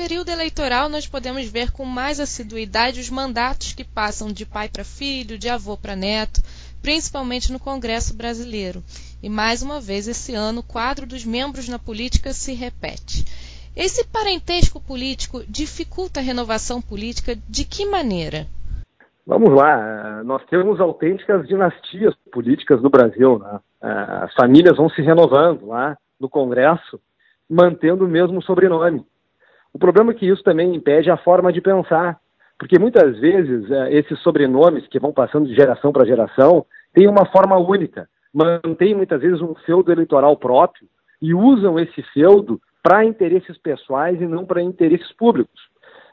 período eleitoral, nós podemos ver com mais assiduidade os mandatos que passam de pai para filho, de avô para neto, principalmente no Congresso brasileiro. E mais uma vez, esse ano, o quadro dos membros na política se repete. Esse parentesco político dificulta a renovação política de que maneira? Vamos lá, nós temos autênticas dinastias políticas no Brasil. Né? As famílias vão se renovando lá no Congresso, mantendo o mesmo sobrenome. O problema é que isso também impede a forma de pensar, porque muitas vezes é, esses sobrenomes que vão passando de geração para geração têm uma forma única, mantêm muitas vezes um feudo eleitoral próprio e usam esse feudo para interesses pessoais e não para interesses públicos.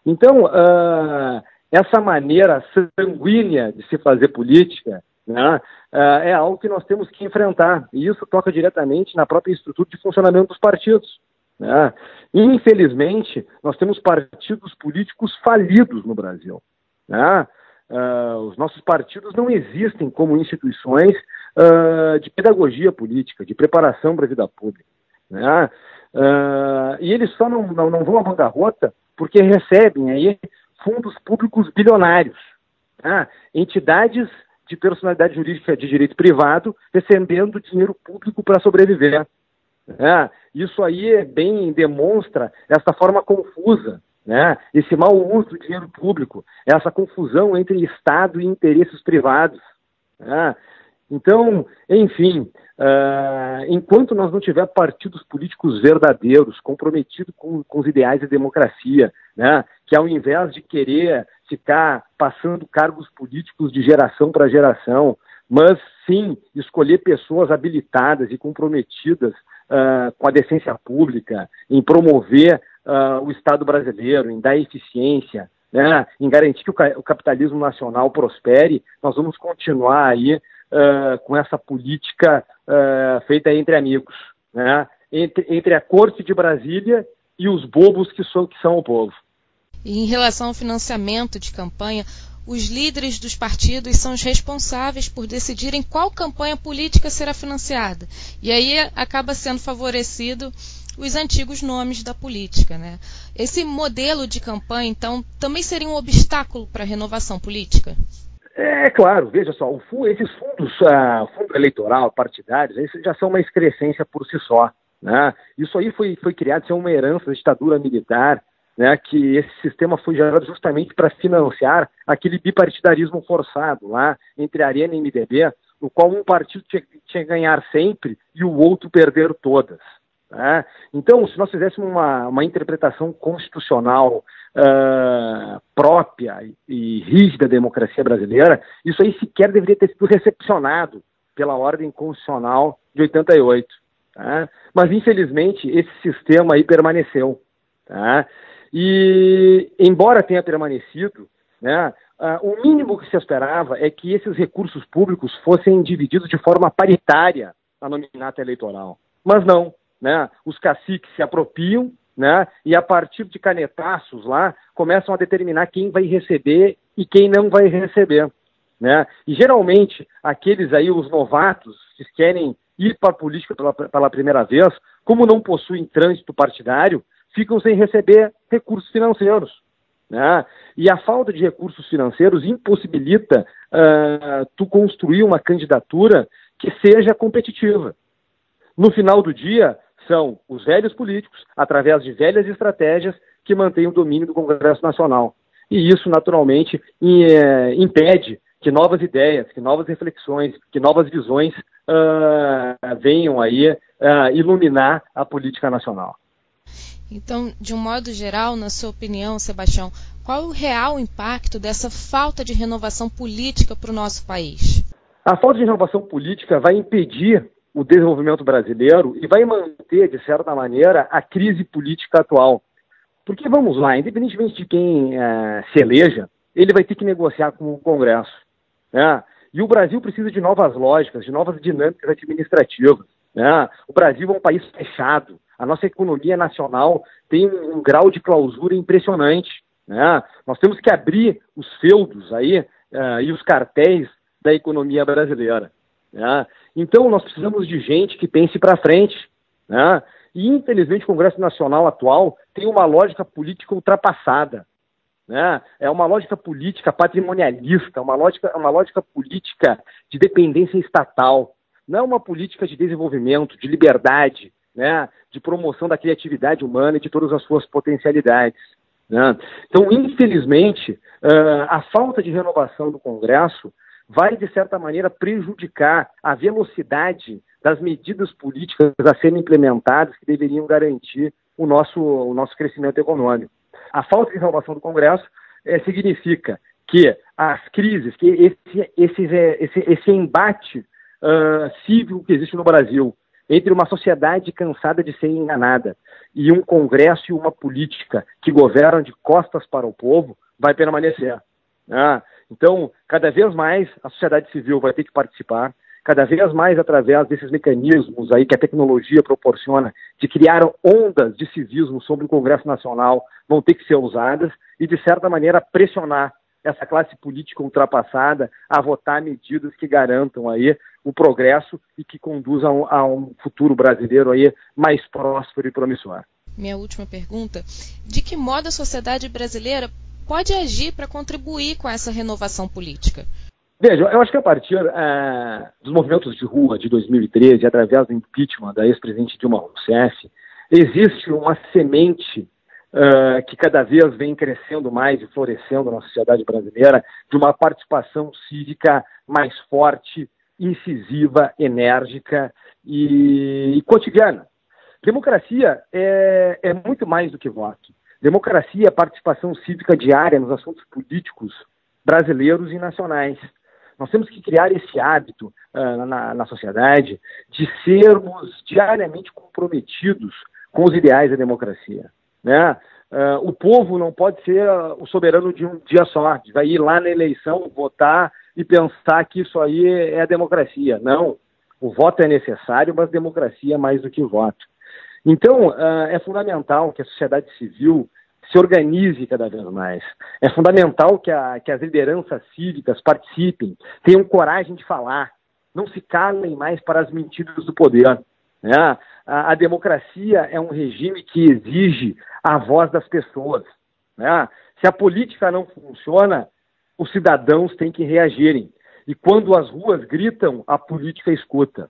Então, uh, essa maneira sanguínea de se fazer política né, uh, é algo que nós temos que enfrentar, e isso toca diretamente na própria estrutura de funcionamento dos partidos. Né? Infelizmente, nós temos partidos políticos falidos no Brasil. Né? Uh, os nossos partidos não existem como instituições uh, de pedagogia política, de preparação para a vida pública. Né? Uh, e eles só não, não, não, vão à bancarrota porque recebem aí fundos públicos bilionários, né? entidades de personalidade jurídica de direito privado recebendo dinheiro público para sobreviver. Né? Isso aí bem demonstra essa forma confusa, né? esse mau uso do dinheiro público, essa confusão entre Estado e interesses privados. Né? Então, enfim, uh, enquanto nós não tiver partidos políticos verdadeiros, comprometidos com, com os ideais da democracia, né? que ao invés de querer ficar passando cargos políticos de geração para geração, mas sim escolher pessoas habilitadas e comprometidas com a decência pública, em promover uh, o Estado brasileiro, em dar eficiência, né, em garantir que o, ca o, capitalismo nacional prospere, nós vamos continuar aí uh, com essa política feita entre amigos, né, entre, entre a corte de Brasília e os bobos que são, que são o povo. E em relação ao financiamento de campanha, os líderes dos partidos são os responsáveis por decidirem qual campanha política será financiada. E aí acaba sendo favorecido os antigos nomes da política. Né? Esse modelo de campanha, então, também seria um obstáculo para a renovação política? É claro, veja só, esses fundos, uh, fundo eleitoral, partidários, já são uma excrescência por si só. Né? Isso aí foi, foi criado, isso é uma herança da ditadura militar, né, que esse sistema foi gerado justamente para financiar aquele bipartidarismo forçado lá entre Arena e MDB, no qual um partido tinha, que ganhar sempre e o outro perder todas. Né? Então, se nós fizéssemos uma, uma interpretação constitucional uh, própria e, e rígida da democracia brasileira, isso aí sequer deveria ter sido recepcionado pela ordem constitucional de 88. Tá? Mas, infelizmente, esse sistema aí permaneceu. Tá? E, embora tenha permanecido, né, uh, o mínimo que se esperava é que esses recursos públicos fossem divididos de forma paritária na nominata eleitoral. Mas não, né, os caciques se apropriam né, e a partir de canetaços lá começam a determinar quem vai receber e quem não vai receber. Né? E geralmente aqueles aí, os novatos, que querem ir para a política pela, pela primeira vez, como não possuem trânsito partidário, ficam sem receber recursos financeiros. Né? E a falta de recursos financeiros impossibilita uh, tu construir uma candidatura que seja competitiva. No final do dia, são os velhos políticos, através de velhas estratégias, que mantêm o domínio do Congresso Nacional. E isso, naturalmente, eh, impede que novas ideias, que novas reflexões, que novas visões uh, venham aí uh, iluminar a política nacional. Então, de um modo geral, na sua opinião, Sebastião, qual o real impacto dessa falta de renovação política para o nosso país? A falta de renovação política vai impedir o desenvolvimento brasileiro e vai manter, de certa maneira, a crise política atual. Porque, vamos lá, independentemente de quem é, se eleja, ele vai ter que negociar com o Congresso. Né? E o Brasil precisa de novas lógicas, de novas dinâmicas administrativas. Né? O Brasil é um país fechado, a nossa economia nacional tem um, um grau de clausura impressionante. Né? Nós temos que abrir os feudos aí uh, e os cartéis da economia brasileira. Né? Então, nós precisamos de gente que pense para frente. Né? E, infelizmente, o Congresso Nacional atual tem uma lógica política ultrapassada. Né? É uma lógica política patrimonialista, uma lógica, uma lógica política de dependência estatal. Não é uma política de desenvolvimento, de liberdade, né? de promoção da criatividade humana e de todas as suas potencialidades. Né? Então, infelizmente, uh, a falta de renovação do Congresso vai, de certa maneira, prejudicar a velocidade das medidas políticas a serem implementadas que deveriam garantir o nosso, o nosso crescimento econômico. A falta de renovação do Congresso é, significa que as crises, que esse, esse, esse, esse embate uh, cívico que existe no Brasil entre uma sociedade cansada de ser enganada e um Congresso e uma política que governam de costas para o povo vai permanecer. Né? Então, cada vez mais a sociedade civil vai ter que participar, cada vez mais através desses mecanismos aí que a tecnologia proporciona de criar ondas de civismo sobre o Congresso Nacional vão ter que ser usadas e, de certa maneira, pressionar essa classe política ultrapassada a votar medidas que garantam aí o progresso e que conduzam a um futuro brasileiro aí mais próspero e promissor. Minha última pergunta: de que modo a sociedade brasileira pode agir para contribuir com essa renovação política? Veja, eu acho que a partir é, dos movimentos de rua de 2013, através do impeachment da ex-presidente Dilma Rousseff, existe uma semente uh, que cada vez vem crescendo mais e florescendo na sociedade brasileira de uma participação cívica mais forte, incisiva, enérgica e, e cotidiana. Democracia é, é muito mais do que voto. Democracia é participação cívica diária nos assuntos políticos brasileiros e nacionais. Nós temos que criar esse hábito uh, na, na, sociedade de sermos diariamente comprometidos com os ideais da democracia. Né? Uh, o povo não pode ser o soberano de um dia só, vai ir lá na eleição, votar e pensar que isso aí é a democracia. Não. O voto é necessário, mas democracia é mais do que voto. Então, uh, é fundamental que a sociedade civil se organize cada vez mais. É fundamental que, a, que as lideranças cívicas participem, tenham coragem de falar, não se calem mais para as mentiras do poder. Né? A, a, democracia é um regime que exige a voz das pessoas. Né? Se a política não funciona, os cidadãos têm que reagirem. E quando as ruas gritam, a política escuta.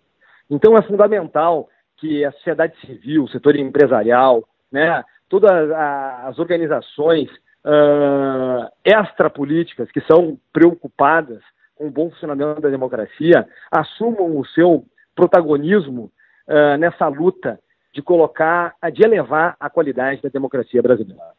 Então é fundamental que a sociedade civil, o setor empresarial, né, todas as organizações uh, extrapolíticas que são preocupadas com o bom funcionamento da democracia assumam o seu protagonismo uh, nessa luta de colocar, de elevar a qualidade da democracia brasileira.